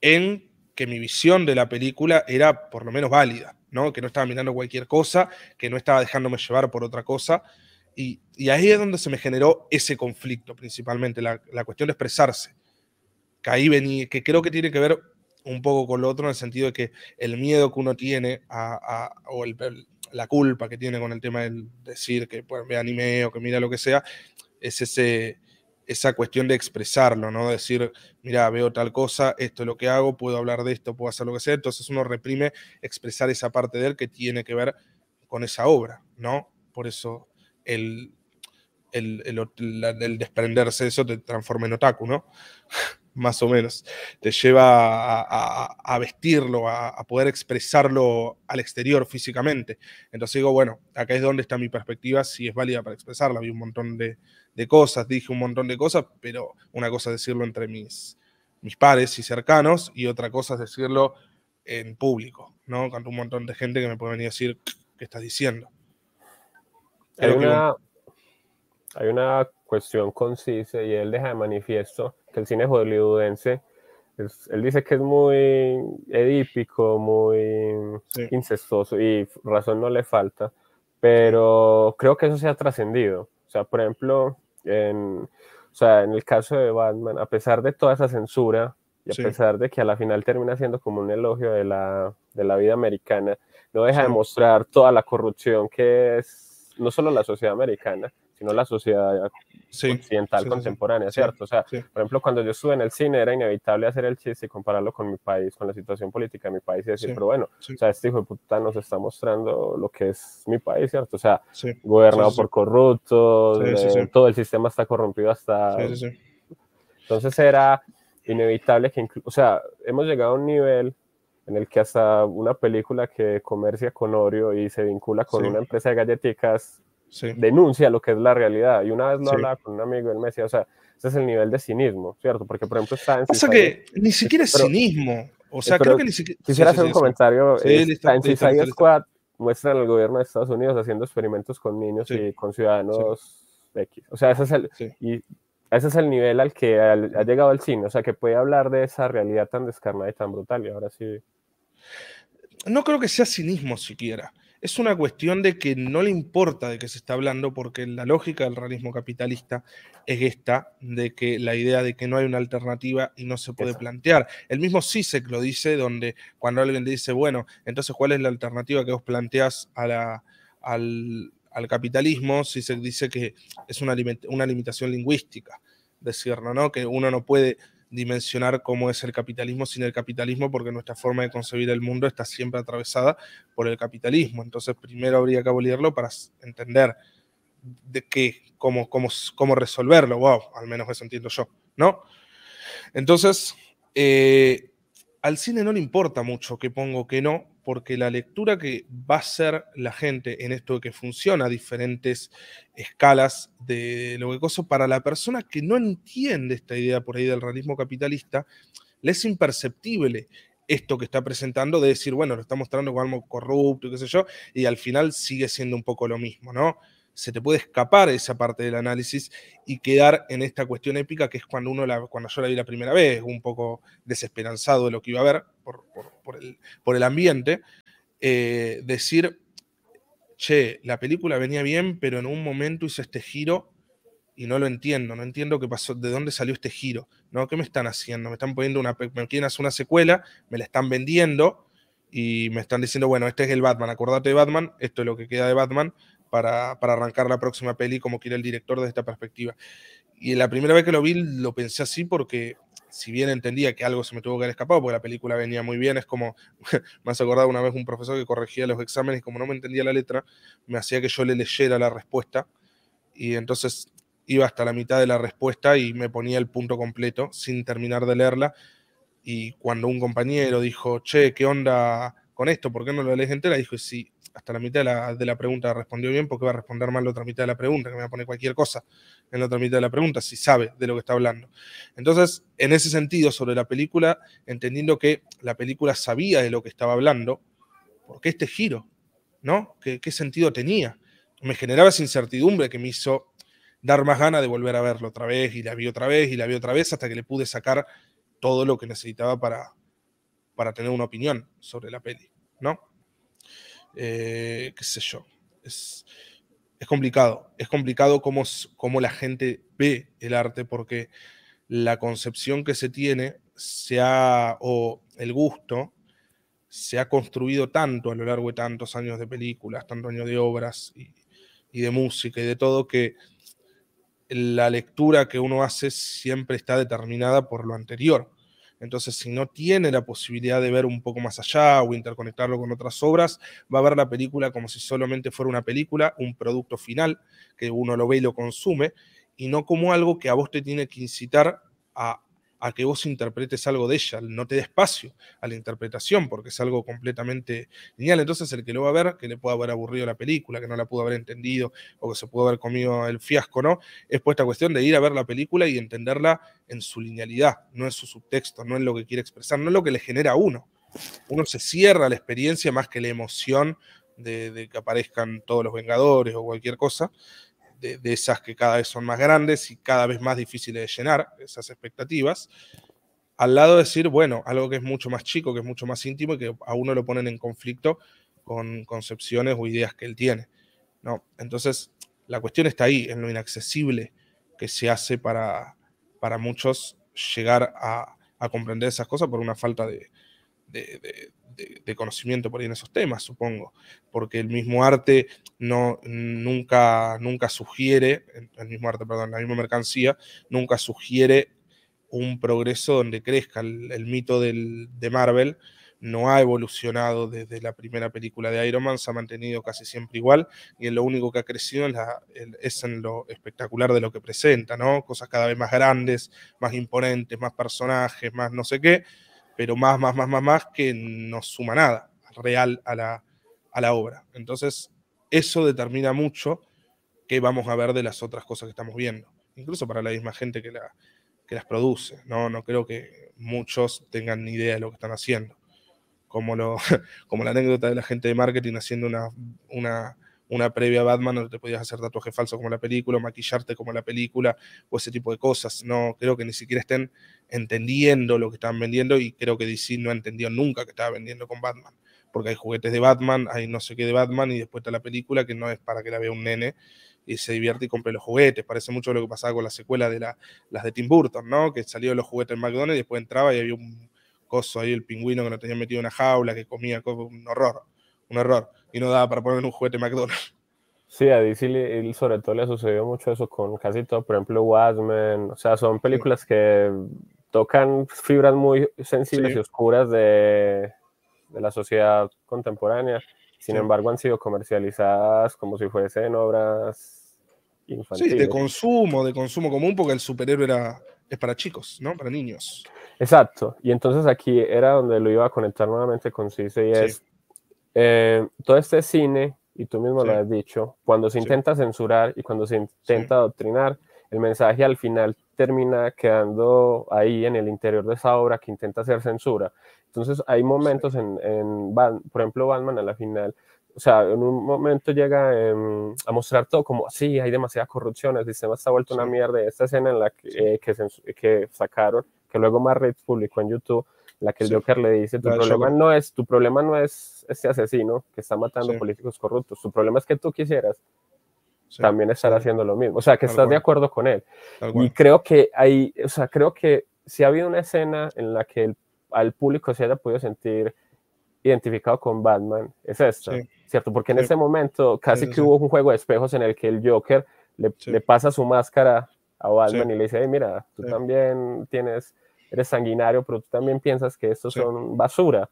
en que mi visión de la película era por lo menos válida? Que no estaba mirando cualquier cosa, que no estaba dejándome llevar por otra cosa. Y, ahí es donde se me generó ese conflicto principalmente, la, cuestión de expresarse. Que ahí venía, que creo que tiene que ver un poco con lo otro en el sentido de que el miedo que uno tiene a, o la culpa que tiene con el tema del decir que pues, ve anime o que mira lo que sea, es ese, esa cuestión de expresarlo, ¿no? Decir, mira, veo tal cosa, esto es lo que hago, puedo hablar de esto, puedo hacer lo que sea. Entonces uno reprime expresar esa parte de él que tiene que ver con esa obra, ¿no? Por eso el, el, el, desprenderse de eso te transforma en otaku, ¿no? Más o menos. Te lleva a, vestirlo, a, poder expresarlo al exterior físicamente. Entonces digo, bueno, acá es donde está mi perspectiva, si es válida para expresarla. Hay un montón de, de cosas, dije un montón de cosas, pero una cosa es decirlo entre mis, mis pares y cercanos y otra cosa es decirlo en público, ¿no? Con un montón de gente que me puede venir a decir, ¿qué estás diciendo? Hay una, hay una cuestión concisa y él deja de manifiesto que el cine hollywoodense, él dice que es muy edípico, muy incestuoso y razón no le falta, pero creo que eso se ha trascendido. O sea, por ejemplo, en, o sea, en el caso de Batman, a pesar de toda esa censura y a pesar de que a la final termina siendo como un elogio de la, de la vida americana, no deja de mostrar toda la corrupción que es no solo la sociedad americana, sino la sociedad occidental contemporánea, ¿cierto? O sea, por ejemplo, cuando yo estuve en el cine era inevitable hacer el chiste y compararlo con mi país, con la situación política de mi país y decir, pero bueno, o sea, este hijo de puta nos está mostrando lo que es mi país, ¿cierto? O sea, gobernado por corruptos, eh, todo el sistema está corrompido hasta... Entonces era inevitable que, o sea, hemos llegado a un nivel en el que hasta una película que comercia con Oreo y se vincula con una empresa de galletitas denuncia lo que es la realidad. Y una vez lo hablaba con un amigo, él me decía, o sea, ese es el nivel de cinismo, ¿cierto? Porque, por ejemplo, está en... O sea que ni siquiera es cinismo. O sea, creo que ni siquiera... Quisiera hacer un comentario. está en Suicide Squad muestran al gobierno de Estados Unidos haciendo experimentos con niños y con ciudadanos X. O sea, ese es el... Y ese es el nivel al que ha llegado el cine, o sea, que puede hablar de esa realidad tan descarnada y tan brutal, y ahora sí. No creo que sea cinismo siquiera es una cuestión de que no le importa de qué se está hablando, porque la lógica del realismo capitalista es esta, de que la idea de que no hay una alternativa y no se puede plantear. El mismo Sisek lo dice, donde cuando alguien le dice, bueno, entonces, ¿cuál es la alternativa que vos planteás al, al, capitalismo? Sisek dice que es una, una limitación lingüística, decirlo, ¿no? Que uno no puede dimensionar cómo es el capitalismo sin el capitalismo, porque nuestra forma de concebir el mundo está siempre atravesada por el capitalismo. Entonces, primero habría que abolirlo para entender de qué, cómo, cómo, cómo resolverlo. Wow, al menos eso entiendo yo, ¿no? Entonces, eh, al cine no le importa mucho que pongo que no, porque la lectura que va a hacer la gente en esto de que funciona a diferentes escalas de lo que cosa, para la persona que no entiende esta idea por ahí del realismo capitalista, le es imperceptible esto que está presentando de decir, bueno, lo está mostrando como algo corrupto y qué sé yo, y al final sigue siendo un poco lo mismo, ¿no? Se te puede escapar esa parte del análisis y quedar en esta cuestión épica que es cuando uno cuando yo la vi la primera vez, un poco desesperanzado de lo que iba a ver por, por, el, ambiente, eh, decir, che, la película venía bien, pero en un momento hizo este giro y no lo entiendo, no entiendo qué pasó, de dónde salió este giro, ¿no? ¿Qué me están haciendo? Me están poniendo una, me quieren hacer una secuela, me la están vendiendo y me están diciendo, bueno, este es el Batman, acordate de Batman, esto es lo que queda de Batman, para, arrancar la próxima peli como quiere el director desde esta perspectiva. Y la primera vez que lo vi lo pensé así porque si bien entendía que algo se me tuvo que haber escapado, porque la película venía muy bien, es como, me has acordado una vez un profesor que corregía los exámenes y como no me entendía la letra, me hacía que yo le leyera la respuesta y entonces iba hasta la mitad de la respuesta y me ponía el punto completo sin terminar de leerla. Y cuando un compañero dijo, che, ¿qué onda con esto? ¿Por qué no lo lees entera? Dijo, sí, hasta la mitad de la, pregunta respondió bien, porque va a responder mal la otra mitad de la pregunta, que me va a poner cualquier cosa en la otra mitad de la pregunta, si sabe de lo que está hablando. Entonces, en ese sentido, sobre la película, entendiendo que la película sabía de lo que estaba hablando, ¿por qué este giro? ¿No? ¿Qué, qué sentido tenía? Me generaba esa incertidumbre que me hizo dar más ganas de volver a verlo otra vez, y la vi otra vez, y la vi otra vez, hasta que le pude sacar todo lo que necesitaba para, para tener una opinión sobre la peli, ¿no? Eh, qué sé yo. Es, complicado. Es complicado cómo, cómo, la gente ve el arte porque la concepción que se tiene se ha, o el gusto se ha construido tanto a lo largo de tantos años de películas, tantos años de obras y, y de música y de todo que la lectura que uno hace siempre está determinada por lo anterior. Entonces, si no tiene la posibilidad de ver un poco más allá o interconectarlo con otras obras, va a ver la película como si solamente fuera una película, un producto final, que uno lo ve y lo consume, y no como algo que a vos te tiene que incitar a a que vos interpretes algo de ella, no te dé espacio a la interpretación, porque es algo completamente lineal. Entonces, el que lo va a ver, que le pueda haber aburrido la película, que no la pudo haber entendido, o que se pudo haber comido el fiasco, ¿no? Es puesta cuestión de ir a ver la película y entenderla en su linealidad, no en su subtexto, no en lo que quiere expresar, no en lo que le genera a uno. Uno se cierra la experiencia más que la emoción de que aparezcan todos los Vengadores o cualquier cosa de, esas que cada vez son más grandes y cada vez más difíciles de llenar, esas expectativas, al lado de decir, bueno, algo que es mucho más chico, que es mucho más íntimo y que a uno lo ponen en conflicto con concepciones o ideas que él tiene. ¿no? Entonces, la cuestión está ahí, en lo inaccesible que se hace para, para muchos llegar a, comprender esas cosas por una falta de, conocimiento por ahí en esos temas, supongo, porque el mismo arte no, nunca, nunca sugiere, el mismo arte, perdón, la misma mercancía, nunca sugiere un progreso donde crezca. El, mito del, de Marvel no ha evolucionado desde la primera película de Iron Man, se ha mantenido casi siempre igual y en lo único que ha crecido es en lo espectacular de lo que presenta, ¿no? Cosas cada vez más grandes, más imponentes, más personajes, más no sé qué, pero más, más, más, más, más que no suma nada real a la, a la obra. Entonces, eso determina mucho qué vamos a ver de las otras cosas que estamos viendo, incluso para la misma gente que, la, que las produce. ¿no? no creo que muchos tengan ni idea de lo que están haciendo. Como, lo, como la anécdota de la gente de marketing haciendo una, una una previa a Batman donde te podías hacer tatuaje falso como la película, maquillarte como la película, o ese tipo de cosas. No, creo que ni siquiera estén entendiendo lo que están vendiendo y creo que DC no entendió nunca que estaba vendiendo con Batman. Porque hay juguetes de Batman, hay no sé qué de Batman y después está la película que no es para que la vea un nene y se divierte y compre los juguetes. Parece mucho lo que pasaba con la secuela de la, las de Tim Burton, ¿no? Que salió los juguetes en McDonald's y después entraba y había un coso ahí, el pingüino que no tenía metido en una jaula, que comía, un horror, un horror y no daba para poner un juguete McDonald's. Sí, a DC sobre todo le sucedió mucho eso con casi todo, por ejemplo, Watchmen, o sea, son películas que tocan fibras muy sensibles y oscuras de, de, la sociedad contemporánea. Sin embargo, han sido comercializadas como si fuesen obras infantiles. Sí, de consumo, de consumo común, porque el superhéroe era, es para chicos, ¿no? Para niños. Exacto. Y entonces aquí era donde lo iba a conectar nuevamente con Cise y es eh, todo este cine, y tú mismo lo has dicho, cuando se intenta censurar y cuando se intenta adoctrinar, el mensaje al final termina quedando ahí en el interior de esa obra que intenta hacer censura. Entonces hay momentos en, en por ejemplo, Batman a la final, o sea, en un momento llega em, a mostrar todo como, sí, hay demasiada corrupción, el sistema está vuelto una mierda. Esta escena en la que, eh, que, que, sacaron, que luego Red publicó en YouTube, la que el Joker le dice, tu problema, no es, tu problema no es este asesino que está matando políticos corruptos, tu problema es que tú quisieras también estar haciendo lo mismo. O sea, que estás de acuerdo con él. Y creo que hay, o sea, creo que si ha habido una escena en la que el, al público se haya podido sentir identificado con Batman, es esta, ¿cierto? Porque en ese momento casi que hubo un juego de espejos en el que el Joker le, le pasa su máscara a Batman y le dice, hey, mira, tú también tienes, eres sanguinario, pero tú también piensas que estos son basura.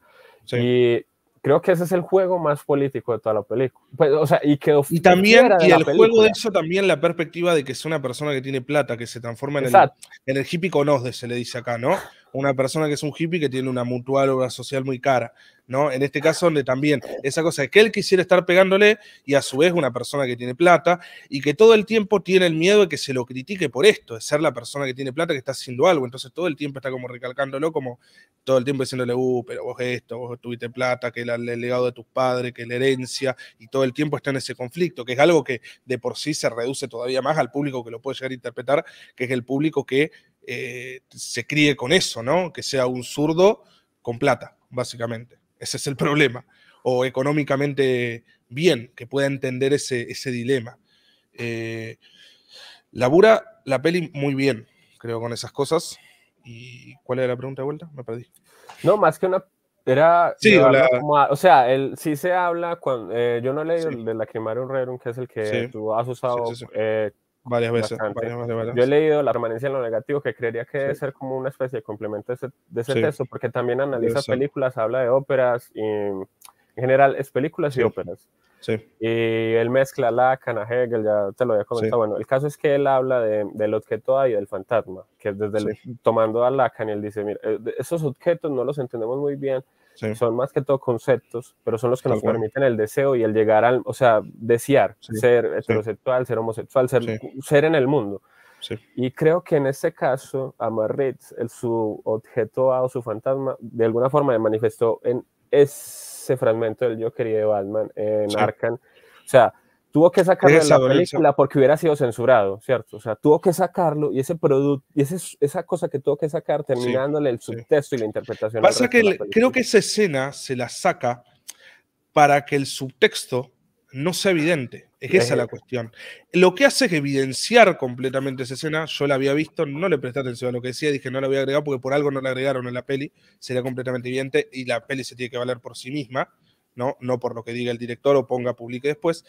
Y creo que ese es el juego más político de toda la película. Pues, o sea, y que y también y el juego de eso también la perspectiva de que es una persona que tiene plata que se transforma en el, en el hippie conosde se le dice acá, ¿no? Una persona que es un hippie que tiene una mutual obra social muy cara. ¿no? En este caso, donde también esa cosa de que él quisiera estar pegándole y a su vez una persona que tiene plata y que todo el tiempo tiene el miedo de que se lo critique por esto, de ser la persona que tiene plata que está haciendo algo. Entonces todo el tiempo está como recalcándolo, como todo el tiempo diciéndole, uh, pero vos esto, vos tuviste plata, que el, el legado de tus padres, que la herencia, y todo el tiempo está en ese conflicto, que es algo que de por sí se reduce todavía más al público que lo puede llegar a interpretar, que es el público que eh, se críe con eso, ¿no? Que sea un zurdo con plata, básicamente. Ese es el problema. O económicamente bien, que pueda entender ese, ese dilema. Eh, labura la peli muy bien, creo, con esas cosas. ¿Y cuál era la pregunta de vuelta? Me perdí. No, más que una. Era. Sí, o sea, el, sí se habla. Cuando, eh, yo no he leído el de Lacrimarium Rerum, que es el que tú has usado eh, Varias veces, Yo he leído La permanencia en lo negativo, que creería que debe ser como una especie de complemento de ese, texto, porque también analiza películas, habla de óperas, y en general es películas y óperas. Y él mezcla Lacan a Hegel, ya te lo había comentado. Bueno, el caso es que él habla de, del objeto A y del fantasma, que desde tomando a Lacan, y él dice, mira, eh, esos objetos no los entendemos muy bien, son más que todo conceptos, pero son los que nos permiten el deseo y el llegar al, o sea, desear, ser heterosexual, ser homosexual, ser, ser en el mundo. Y creo que en este caso, Amarritz, el, su objeto A o su fantasma, de alguna forma le manifestó en ese fragmento del yo quería de Batman en Arkham. O sea, tuvo que sacarlo de la película porque hubiera sido censurado, ¿cierto? O sea, tuvo que sacarlo y ese producto, y ese, esa cosa que tuvo que sacar terminándole el subtexto y la interpretación. Pasa que creo que esa escena se la saca para que el subtexto no sea evidente. Es esa la cuestión. Lo que hace es evidenciar completamente esa escena. Yo la había visto, no le presté atención a lo que decía, dije no la voy a agregar porque por algo no la agregaron en la peli. Sería completamente evidente y la peli se tiene que valer por sí misma, ¿no? No por lo que diga el director o ponga, publique después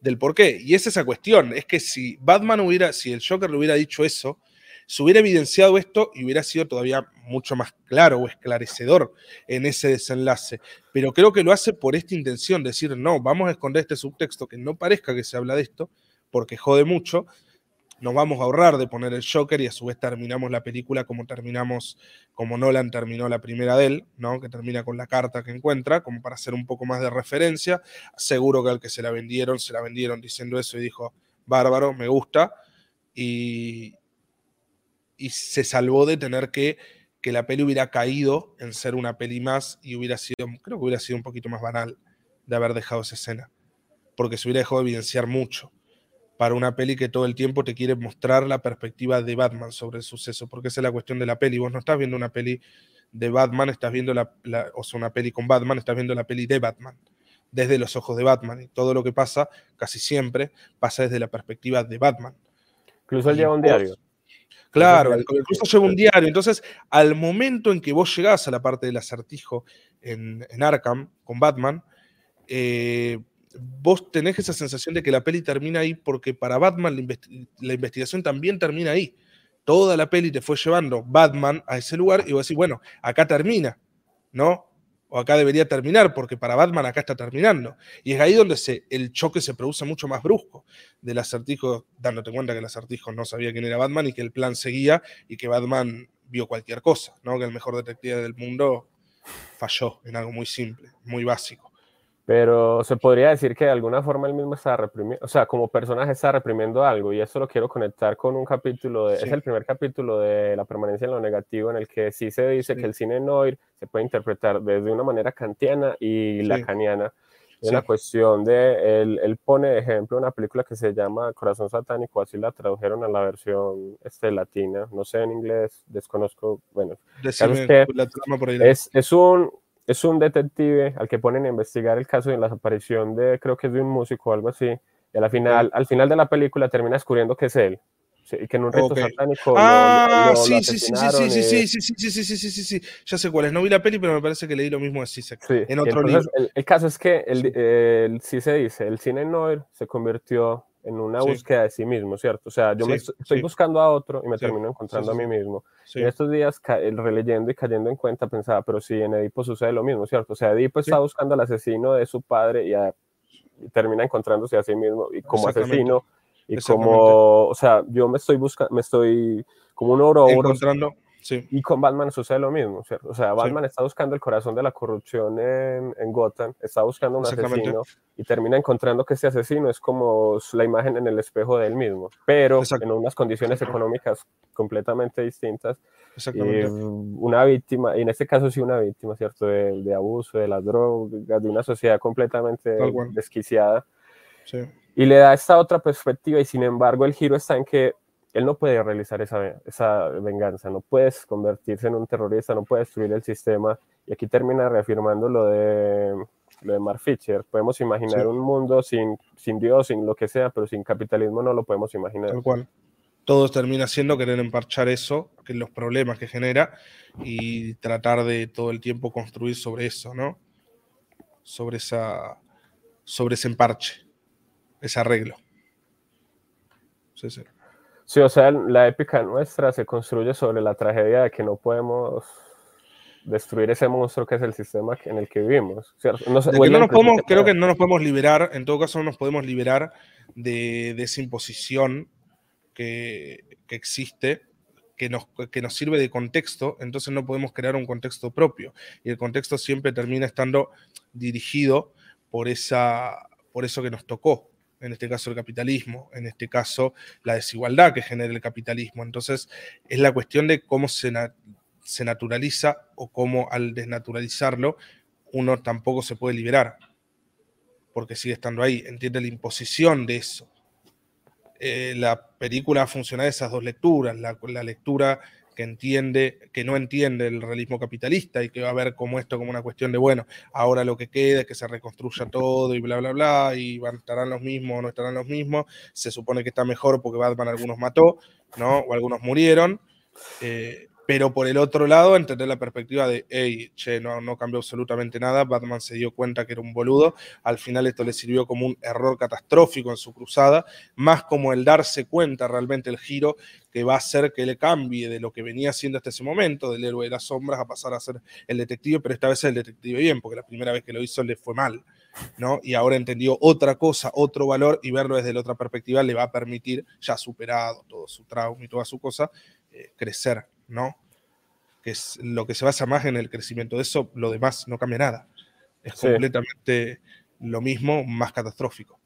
del por qué. Y es esa cuestión, es que si Batman hubiera, si el Joker le hubiera dicho eso, se hubiera evidenciado esto y hubiera sido todavía mucho más claro o esclarecedor en ese desenlace. Pero creo que lo hace por esta intención, decir, no, vamos a esconder este subtexto que no parezca que se habla de esto, porque jode mucho, nos vamos a ahorrar de poner el Joker y a su vez terminamos la película como terminamos, como Nolan terminó la primera de él, ¿no? que termina con la carta que encuentra, como para hacer un poco más de referencia. Seguro que al que se la vendieron, se la vendieron diciendo eso y dijo, bárbaro, me gusta. Y, y se salvó de tener que que la peli hubiera caído en ser una peli más y hubiera sido, creo que hubiera sido un poquito más banal de haber dejado esa escena, porque se hubiera dejado de evidenciar mucho para una peli que todo el tiempo te quiere mostrar la perspectiva de Batman sobre el suceso, porque esa es la cuestión de la peli. Vos no estás viendo una peli de Batman, estás viendo la, o sea, una peli con Batman, estás viendo la peli de Batman, desde los ojos de Batman. Y todo lo que pasa, casi siempre, pasa desde la perspectiva de Batman. Incluso él lleva un diario. Claro, incluso lleva un diario. Entonces, al momento en que vos llegás a la parte del acertijo en, en Arkham con Batman, eh, vos tenés esa sensación de que la peli termina ahí porque para Batman la, investigación también termina ahí. toda la peli te fue llevando Batman a ese lugar y vos decís, bueno, acá termina, ¿no? O acá debería terminar, porque para Batman acá está terminando. Y es ahí donde se, el choque se produce mucho más brusco del acertijo, dándote cuenta que el acertijo no sabía quién era Batman y que el plan seguía y que Batman vio cualquier cosa, ¿no? Que el mejor detective del mundo falló en algo muy simple, muy básico. Pero se podría decir que de alguna forma él mismo está reprimiendo, o sea, como personaje está reprimiendo algo, y eso lo quiero conectar con un capítulo, de, es el primer capítulo de La permanencia en lo negativo, en el que sí se dice que el cine noir se puede interpretar desde una manera kantiana y lacaniana. Es una cuestión de, él, él, pone de ejemplo una película que se llama Corazón Satánico, así la tradujeron a la versión este, latina, no sé en inglés, desconozco, bueno, es, es, es un es un detective al que ponen a investigar el caso de la desaparición de, creo que es de un músico o algo así, y al final, al final de la película termina descubriendo que es él. y que en un rito satánico. Ah, sí, sí, sí, sí, sí, sí, sí, sí, sí, sí, sí, sí, sí, ya sé cuál es. No vi la peli, pero me parece que leí lo mismo Sisek. Sí, en otro libro. El, caso es que el, el, sí se dice, el cine noir se convirtió en una búsqueda de sí mismo, ¿cierto? O sea, yo me estoy, buscando a otro y me termino encontrando a mí mismo. En estos días, releyendo y cayendo en cuenta, pensaba, pero sí, en Edipo sucede lo mismo, ¿cierto? O sea, Edipo está buscando al asesino de su padre y, termina encontrándose a sí mismo y como asesino y como, o sea, yo me estoy buscando, me estoy como un oro, encontrando y con Batman sucede lo mismo, ¿cierto? O sea, Batman está buscando el corazón de la corrupción en, en Gotham, está buscando un asesino y termina encontrando que ese asesino es como la imagen en el espejo de él mismo, pero en unas condiciones económicas completamente distintas. Y una víctima, y en este caso sí una víctima, ¿cierto? De, de abuso, de las drogas, de una sociedad completamente desquiciada. Y le da esta otra perspectiva y sin embargo el giro está en que él no puede realizar esa, esa venganza, no puedes convertirse en un terrorista, no puede destruir el sistema. Y aquí termina reafirmando lo de, lo de Mark Fisher. Podemos imaginar un mundo sin, sin Dios, sin lo que sea, pero sin capitalismo no lo podemos imaginar. Tal cual. Todo termina siendo querer emparchar eso, que los problemas que genera, y tratar de todo el tiempo construir sobre eso, ¿no? Sobre, esa, sobre ese emparche, ese arreglo. Sí, sí. Sí, o sea, la épica nuestra se construye sobre la tragedia de que no podemos destruir ese monstruo que es el sistema en el que vivimos. No, no nos podemos, creo que no nos podemos liberar, en todo caso no nos podemos liberar de, de esa imposición que, que existe, que nos, que nos, sirve de contexto, entonces no podemos crear un contexto propio. Y el contexto siempre termina estando dirigido por, esa, por eso que nos tocó en este caso el capitalismo, en este caso la desigualdad que genera el capitalismo. Entonces es la cuestión de cómo se, se naturaliza o cómo al desnaturalizarlo uno tampoco se puede liberar, porque sigue estando ahí, entiende la imposición de eso. Eh, la película funciona de esas dos lecturas, la, la lectura que entiende, que no entiende el realismo capitalista y que va a ver como esto como una cuestión de, bueno, ahora lo que queda es que se reconstruya todo y bla, bla, bla, y estarán los mismos o no estarán los mismos, se supone que está mejor porque Batman algunos mató, ¿no? O algunos murieron. Eh, pero por el otro lado, entender la perspectiva de, hey, che, no, no cambió absolutamente nada, Batman se dio cuenta que era un boludo, al final esto le sirvió como un error catastrófico en su cruzada, más como el darse cuenta realmente el giro que va a hacer que le cambie de lo que venía siendo hasta ese momento, del héroe de las sombras, a pasar a ser el detective, pero esta vez el detective bien, porque la primera vez que lo hizo le fue mal. ¿no? Y ahora entendió otra cosa, otro valor, y verlo desde la otra perspectiva le va a permitir, ya superado todo su trauma y toda su cosa, eh, crecer, ¿no? Que es lo que se basa más en el crecimiento de eso, lo demás no cambia nada. Es completamente lo mismo, más catastrófico.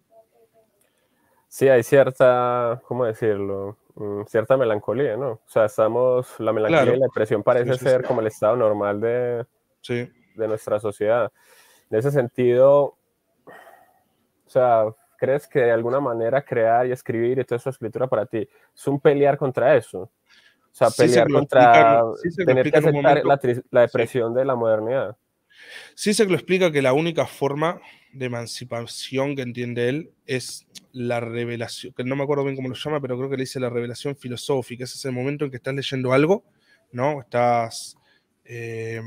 Sí, hay cierta, ¿cómo decirlo? Mm, cierta melancolía, ¿no? O sea, estamos, la melancolía y la depresión parece ser como el estado normal de, de nuestra sociedad. En ese sentido, o sea, ¿crees que de alguna manera crear y escribir y toda esa escritura para ti es un pelear contra eso? O sea, pelear contra tener que aceptar la, depresión de la modernidad. Sí se lo explica que la única forma de emancipación que entiende él es la revelación, que no me acuerdo bien cómo lo llama, pero creo que le dice la revelación filosófica. Ese es el momento en que estás leyendo algo, ¿no? Estás eh,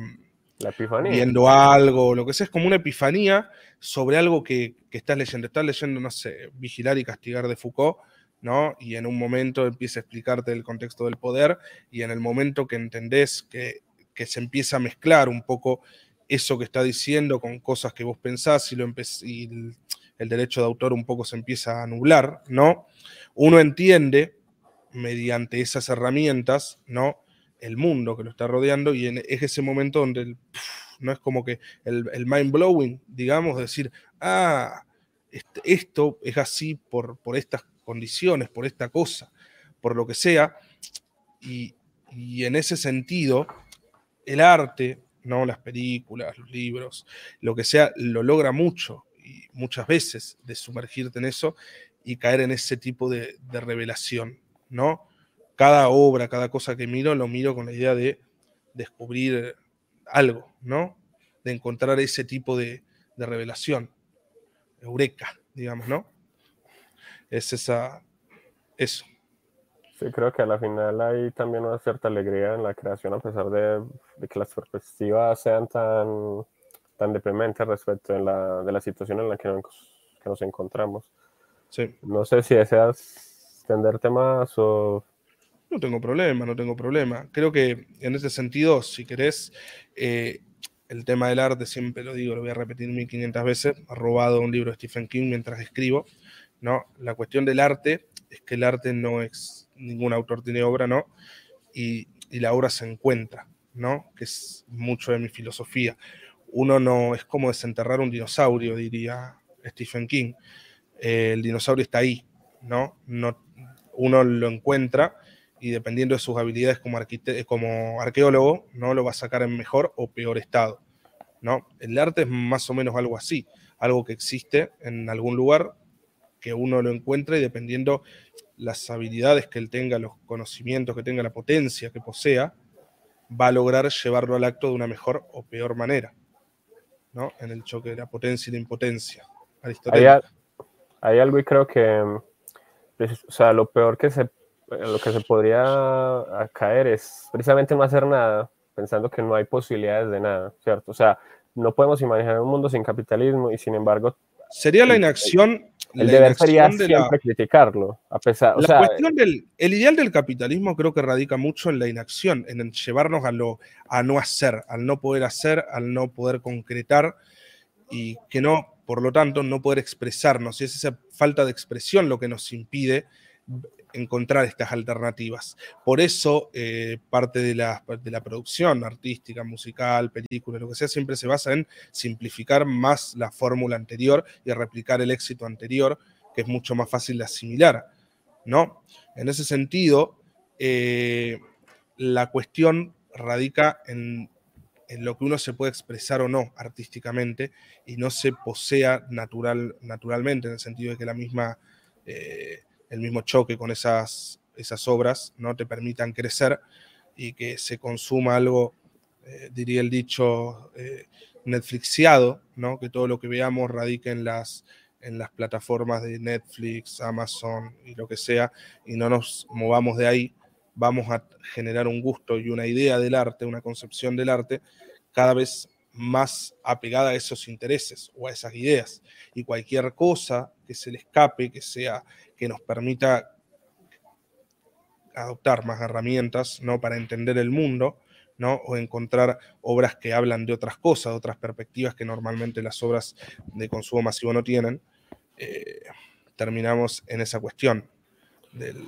viendo algo, lo que sea, es como una epifanía sobre algo que, que estás leyendo. Estás leyendo, no sé, Vigilar y Castigar de Foucault ¿no? Y en un momento empieza a explicarte el contexto del poder y en el momento que entendés que, se empieza a mezclar un poco eso que está diciendo con cosas que vos pensás y, lo el, derecho de autor un poco se empieza a nublar, ¿no? Uno entiende mediante esas herramientas, ¿no? El mundo que lo está rodeando y es ese momento donde no es como que el, mind blowing, digamos, decir, ah, esto es así por, por estas condiciones, por esta cosa, por lo que sea. Y, en ese sentido, el arte, ¿no? las películas, los libros, lo que sea, lo logra mucho y muchas veces de sumergirte en eso y caer en ese tipo de, revelación, ¿no? Cada obra, cada cosa que miro, lo miro con la idea de descubrir algo, ¿no? De encontrar ese tipo de, de revelación. Eureka, digamos, ¿no? Es esa, eso. Sí, creo que a la final hay también una cierta alegría en la creación, a pesar de, que las perspectivas sean tan, tan deprimentes respecto de la, de la situación en la que nos, que nos encontramos. Sí. No sé si deseas extenderte más o... No tengo problema, no tengo problema. Creo que en ese sentido, si querés, eh, el tema del arte, siempre lo digo, lo voy a repetir 1500 veces, ha robado un libro de Stephen King mientras escribo. ¿No? La cuestión del arte es que el arte no es, ningún autor tiene obra, ¿no? Y, la obra se encuentra, ¿no? Que es mucho de mi filosofía. Uno no es como desenterrar un dinosaurio, diría Stephen King. Eh, el dinosaurio está ahí, ¿no? ¿no? Uno lo encuentra y dependiendo de sus habilidades como, como arqueólogo, ¿no? Lo va a sacar en mejor o peor estado, ¿no? El arte es más o menos algo así, algo que existe en algún lugar que uno lo encuentre y dependiendo las habilidades que él tenga, los conocimientos que tenga, la potencia que posea, va a lograr llevarlo al acto de una mejor o peor manera, ¿no? En el choque de la potencia y la impotencia. Hay, algo y creo que, pues, o sea, lo peor que se, lo que se podría caer es precisamente no hacer nada, pensando que no hay posibilidades de nada, ¿cierto? O sea, no podemos imaginar un mundo sin capitalismo y sin embargo... Sería la inacción el deber sería siempre criticarlo, a pesar. La cuestión del, el ideal del capitalismo creo que radica mucho en la inacción, en llevarnos a lo, a no hacer, al no poder hacer, al no poder concretar y que no, por lo tanto, no poder expresarnos. Y es esa falta de expresión lo que nos impide encontrar estas alternativas. Por eso eh, parte de la, de la, producción artística, musical, película, lo que sea, siempre se basa en simplificar más la fórmula anterior y replicar el éxito anterior, que es mucho más fácil de asimilar. ¿no? En ese sentido, eh, la cuestión radica en, en, lo que uno se puede expresar o no artísticamente y no se posea natural, naturalmente, en el sentido de que la misma... Eh, el mismo choque con esas, esas obras no te permitan crecer y que se consuma algo, eh, diría el dicho, eh, Netflixiado, ¿no? que todo lo que veamos radique en las, en las plataformas de Netflix, Amazon y lo que sea, y no nos movamos de ahí, vamos a generar un gusto y una idea del arte, una concepción del arte cada vez más apegada a esos intereses o a esas ideas. Y cualquier cosa que se le escape, que sea que nos permita adoptar más herramientas ¿no? para entender el mundo, ¿no? o encontrar obras que hablan de otras cosas, de otras perspectivas que normalmente las obras de consumo masivo no tienen, eh, terminamos en esa cuestión del...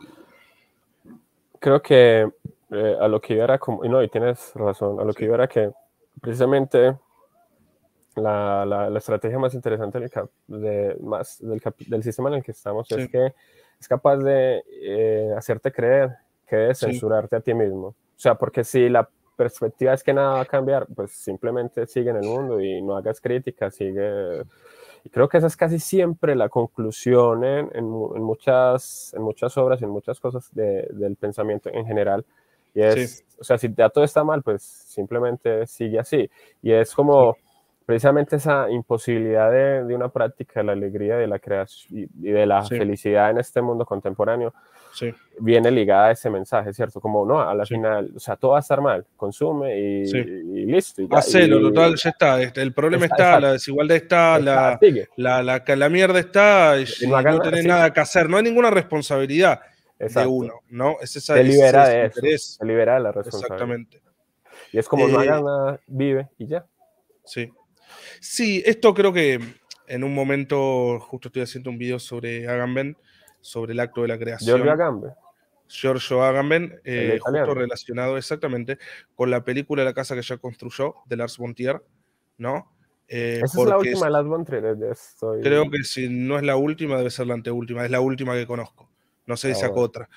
Creo que eh, a lo que yo era como, y no, y tienes razón, a lo que yo era que precisamente la, la, estrategia más interesante del, de, más, del, del, sistema en el que estamos es que es capaz de eh, hacerte creer que censurarte a ti mismo. O sea, porque si la perspectiva es que nada va a cambiar, pues simplemente sigue en el mundo y no hagas críticas, sigue... Y creo que esa es casi siempre la conclusión en, en, muchas, en muchas obras, en muchas cosas de, del pensamiento en general. Y es, o sea, si ya todo está mal, pues simplemente sigue así. Y es como precisamente esa imposibilidad de, de, una práctica de la alegría, de la creación y de la felicidad en este mundo contemporáneo, viene ligada a ese mensaje, ¿cierto? Como, no, a la final, o sea, todo va a estar mal, consume y, listo. Y Hacelo, total, ya está. El problema está, la desigualdad está, la, la, la, la, mierda está, y, no, tenés nada que hacer, no hay ninguna responsabilidad de uno, ¿no? Es esa, se libera de eso, se libera de la responsabilidad. Exactamente. Y es como no haga nada, vive y ya. Sí. Sí, esto creo que en un momento, justo estoy haciendo un video sobre Agamben, sobre el acto de la creación. Giorgio Agamben. Giorgio Agamben, eh, justo relacionado exactamente con la película La casa que ya construyó, de Lars von Trier, ¿no? Eh, Esa es la última de Lars von Trier. Creo que si no es la última, debe ser la anteúltima, es la última que conozco. No sé si ah, sacó otra.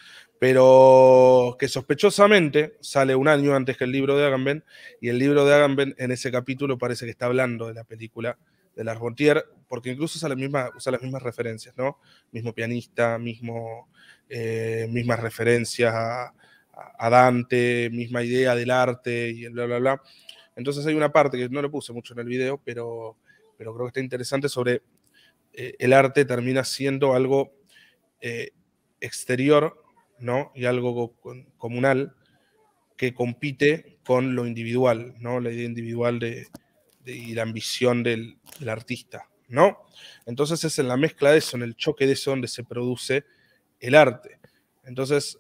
Pero que sospechosamente sale un año antes que el libro de Agamben, y el libro de Agamben en ese capítulo parece que está hablando de la película de Trier, porque incluso usa, las mismas referencias, ¿no? Mismo pianista, mismo, eh, mismas referencias a, Dante, misma idea del arte y bla, bla, bla. Entonces hay una parte que no le puse mucho en el video, pero, pero creo que está interesante sobre eh, el arte termina siendo algo eh, exterior, ¿no? Y algo comunal que compite con lo individual, ¿no? La idea individual de, y la ambición del, artista, ¿no? Entonces es en la mezcla de eso, en el choque de eso donde se produce el arte. Entonces,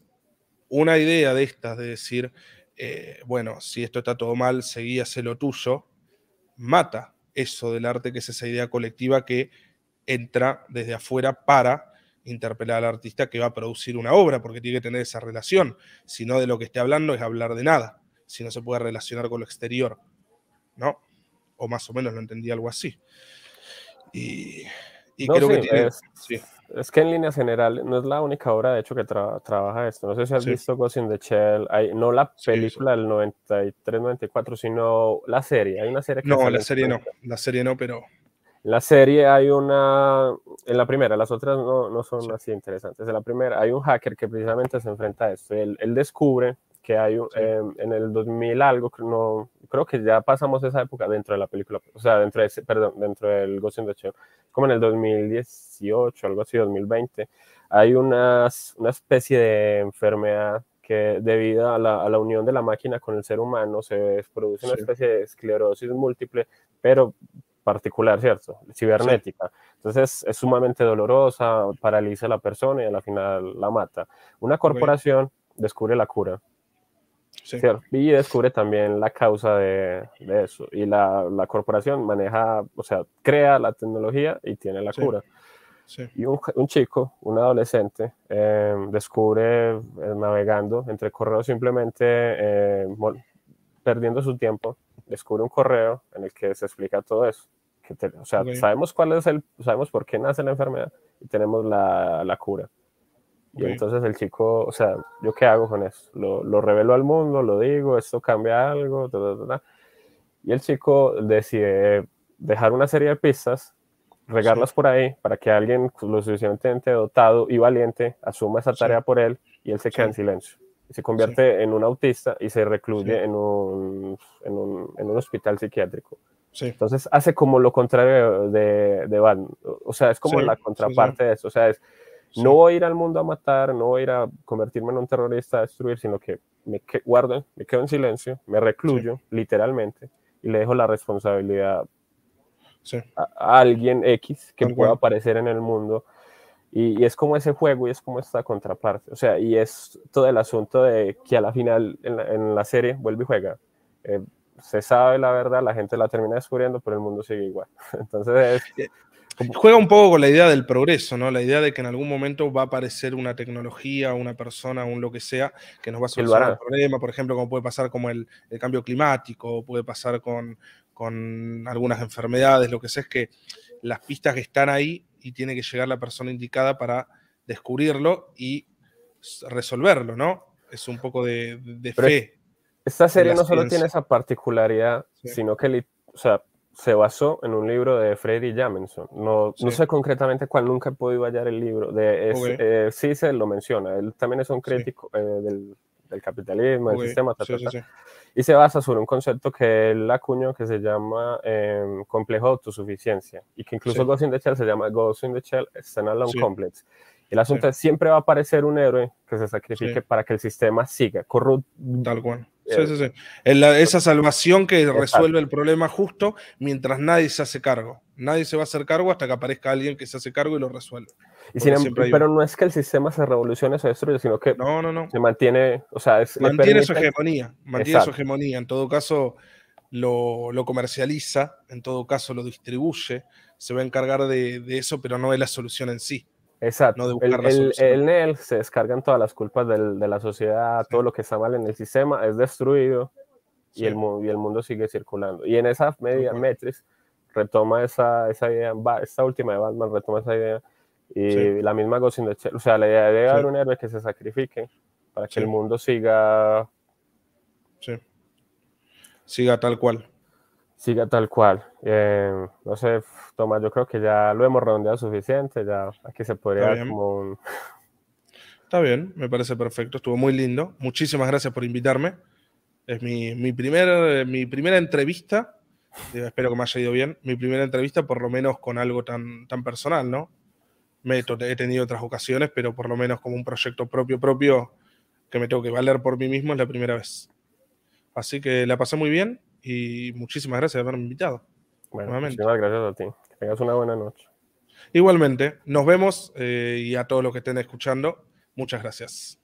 una idea de estas, de decir, eh, bueno, si esto está todo mal, seguí, hace lo tuyo, mata eso del arte, que es esa idea colectiva que entra desde afuera para interpelar al artista que va a producir una obra, porque tiene que tener esa relación. Si no, de lo que esté hablando es hablar de nada, si no se puede relacionar con lo exterior, ¿no? o más o menos lo entendí algo así. Y, creo que es, que en líneas generales no es la única obra, de hecho, que trabaja esto. No sé si has visto Ghost in the Shell, hay, no la película del 93-94, sino la serie. Hay una serie No, la serie no, la serie no, pero... La serie hay una, en la primera, las otras no, no son así interesantes. En la primera hay un hacker que precisamente se enfrenta a esto. Él, él descubre que hay em, en el 2000 algo, no, creo que ya pasamos esa época dentro de la película, o sea, dentro de ese, perdón, dentro del Ghost in the Shell, como en el 2018, algo así, 2020, hay una, una especie de enfermedad que debido a la, a la, unión de la máquina con el ser humano se produce una especie de esclerosis múltiple, pero particular, ¿cierto? Cibernética. Entonces es sumamente dolorosa, paraliza a la persona y a la final la mata. Una corporación descubre la cura y descubre también la causa de, de eso. Y la, la, corporación maneja, o sea, crea la tecnología y tiene la cura. Y un, un, chico, un adolescente, eh, descubre eh, navegando entre correos simplemente eh, perdiendo su tiempo, descubre un correo en el que se explica todo eso. Que o sea, sabemos cuál es el, sabemos por qué nace la enfermedad y tenemos la, la cura. Y entonces el chico, o sea, ¿yo qué hago con eso? Lo, lo revelo al mundo, lo digo, esto cambia algo, y el chico decide dejar una serie de pistas, regarlas por ahí para que alguien lo suficientemente dotado y valiente asuma esa tarea por él y él se queda en silencio. Se convierte en un autista y se recluye en un, en, un, en, un, hospital psiquiátrico. Entonces hace como lo contrario de, de Batman. O sea, es como la contraparte de eso. O sea, es no voy a ir al mundo a matar, no voy a ir a convertirme en un terrorista a destruir, sino que me guardo, me quedo en silencio, me recluyo literalmente y le dejo la responsabilidad a, alguien X que pueda aparecer en el mundo. Y, es como ese juego y es como esta contraparte. O sea, y es todo el asunto de que a la final en la, serie vuelve y juega. Eh, se sabe la verdad, la gente la termina descubriendo, pero el mundo sigue igual. Entonces es, Juega un poco con la idea del progreso, ¿no? La idea de que en algún momento va a aparecer una tecnología, una persona, un lo que sea, que nos va a solucionar el problema, por ejemplo, como puede pasar como el, cambio climático, puede pasar con, algunas enfermedades, lo que sea es que las pistas que están ahí y tiene que llegar la persona indicada para descubrirlo y resolverlo, ¿no? Es un poco de, fe. Esta serie no solo tiene esa particularidad, sino que, o sea, se basó en un libro de Freddy Jamison. No, no sé concretamente cuál, nunca he podido hallar el libro. De, eh, sí se lo menciona. Él también es un crítico eh, del, del capitalismo, del sistema, y se basa sobre un concepto que él acuñó que se llama em, complejo de autosuficiencia y que incluso Ghost in the Shell se llama Ghost in the Shell Standalone Complex. El asunto es siempre va a aparecer un héroe que se sacrifique para que el sistema siga corrupto. Tal cual. Sí, sí, sí. esa salvación que resuelve el problema justo mientras nadie se hace cargo. Nadie se va a hacer cargo hasta que aparezca alguien que se hace cargo y lo resuelve. Y pero no es que el sistema se revolucione o se destruye, sino que no, no, no. se mantiene, o sea, mantiene su hegemonía, mantiene su hegemonía. En todo caso, lo, lo, comercializa, en todo caso lo distribuye, se va a encargar de, de eso, pero no de la solución en sí. Exacto. el, el, NEL se descargan todas las culpas del, de la sociedad, todo lo que está mal en el sistema es destruido y, el, y el mundo sigue circulando. Y en esa media Metris retoma esa, esa idea, esta última de Batman retoma esa idea y la misma Ghost in O sea, la idea de haber un héroe que se sacrifique para que el mundo siga. Sí. Siga tal cual siga tal cual. Eh, no sé, Tomás, yo creo que ya lo hemos redondeado suficiente, ya aquí se podría dar como un... Está bien, me parece perfecto, estuvo muy lindo. Muchísimas gracias por invitarme. Es mi, mi, primer, mi primera entrevista, eh, espero que me haya ido bien, mi primera entrevista por lo menos con algo tan, tan personal, ¿no? Me, he tenido otras ocasiones, pero por lo menos como un proyecto propio, propio, que me tengo que valer por mí mismo, es la primera vez. Así que la pasé muy bien y muchísimas gracias por haberme invitado. Bueno, muchísimas gracias a ti. Que tengas una buena noche. Igualmente, nos vemos eh, y a todos los que estén escuchando, muchas gracias.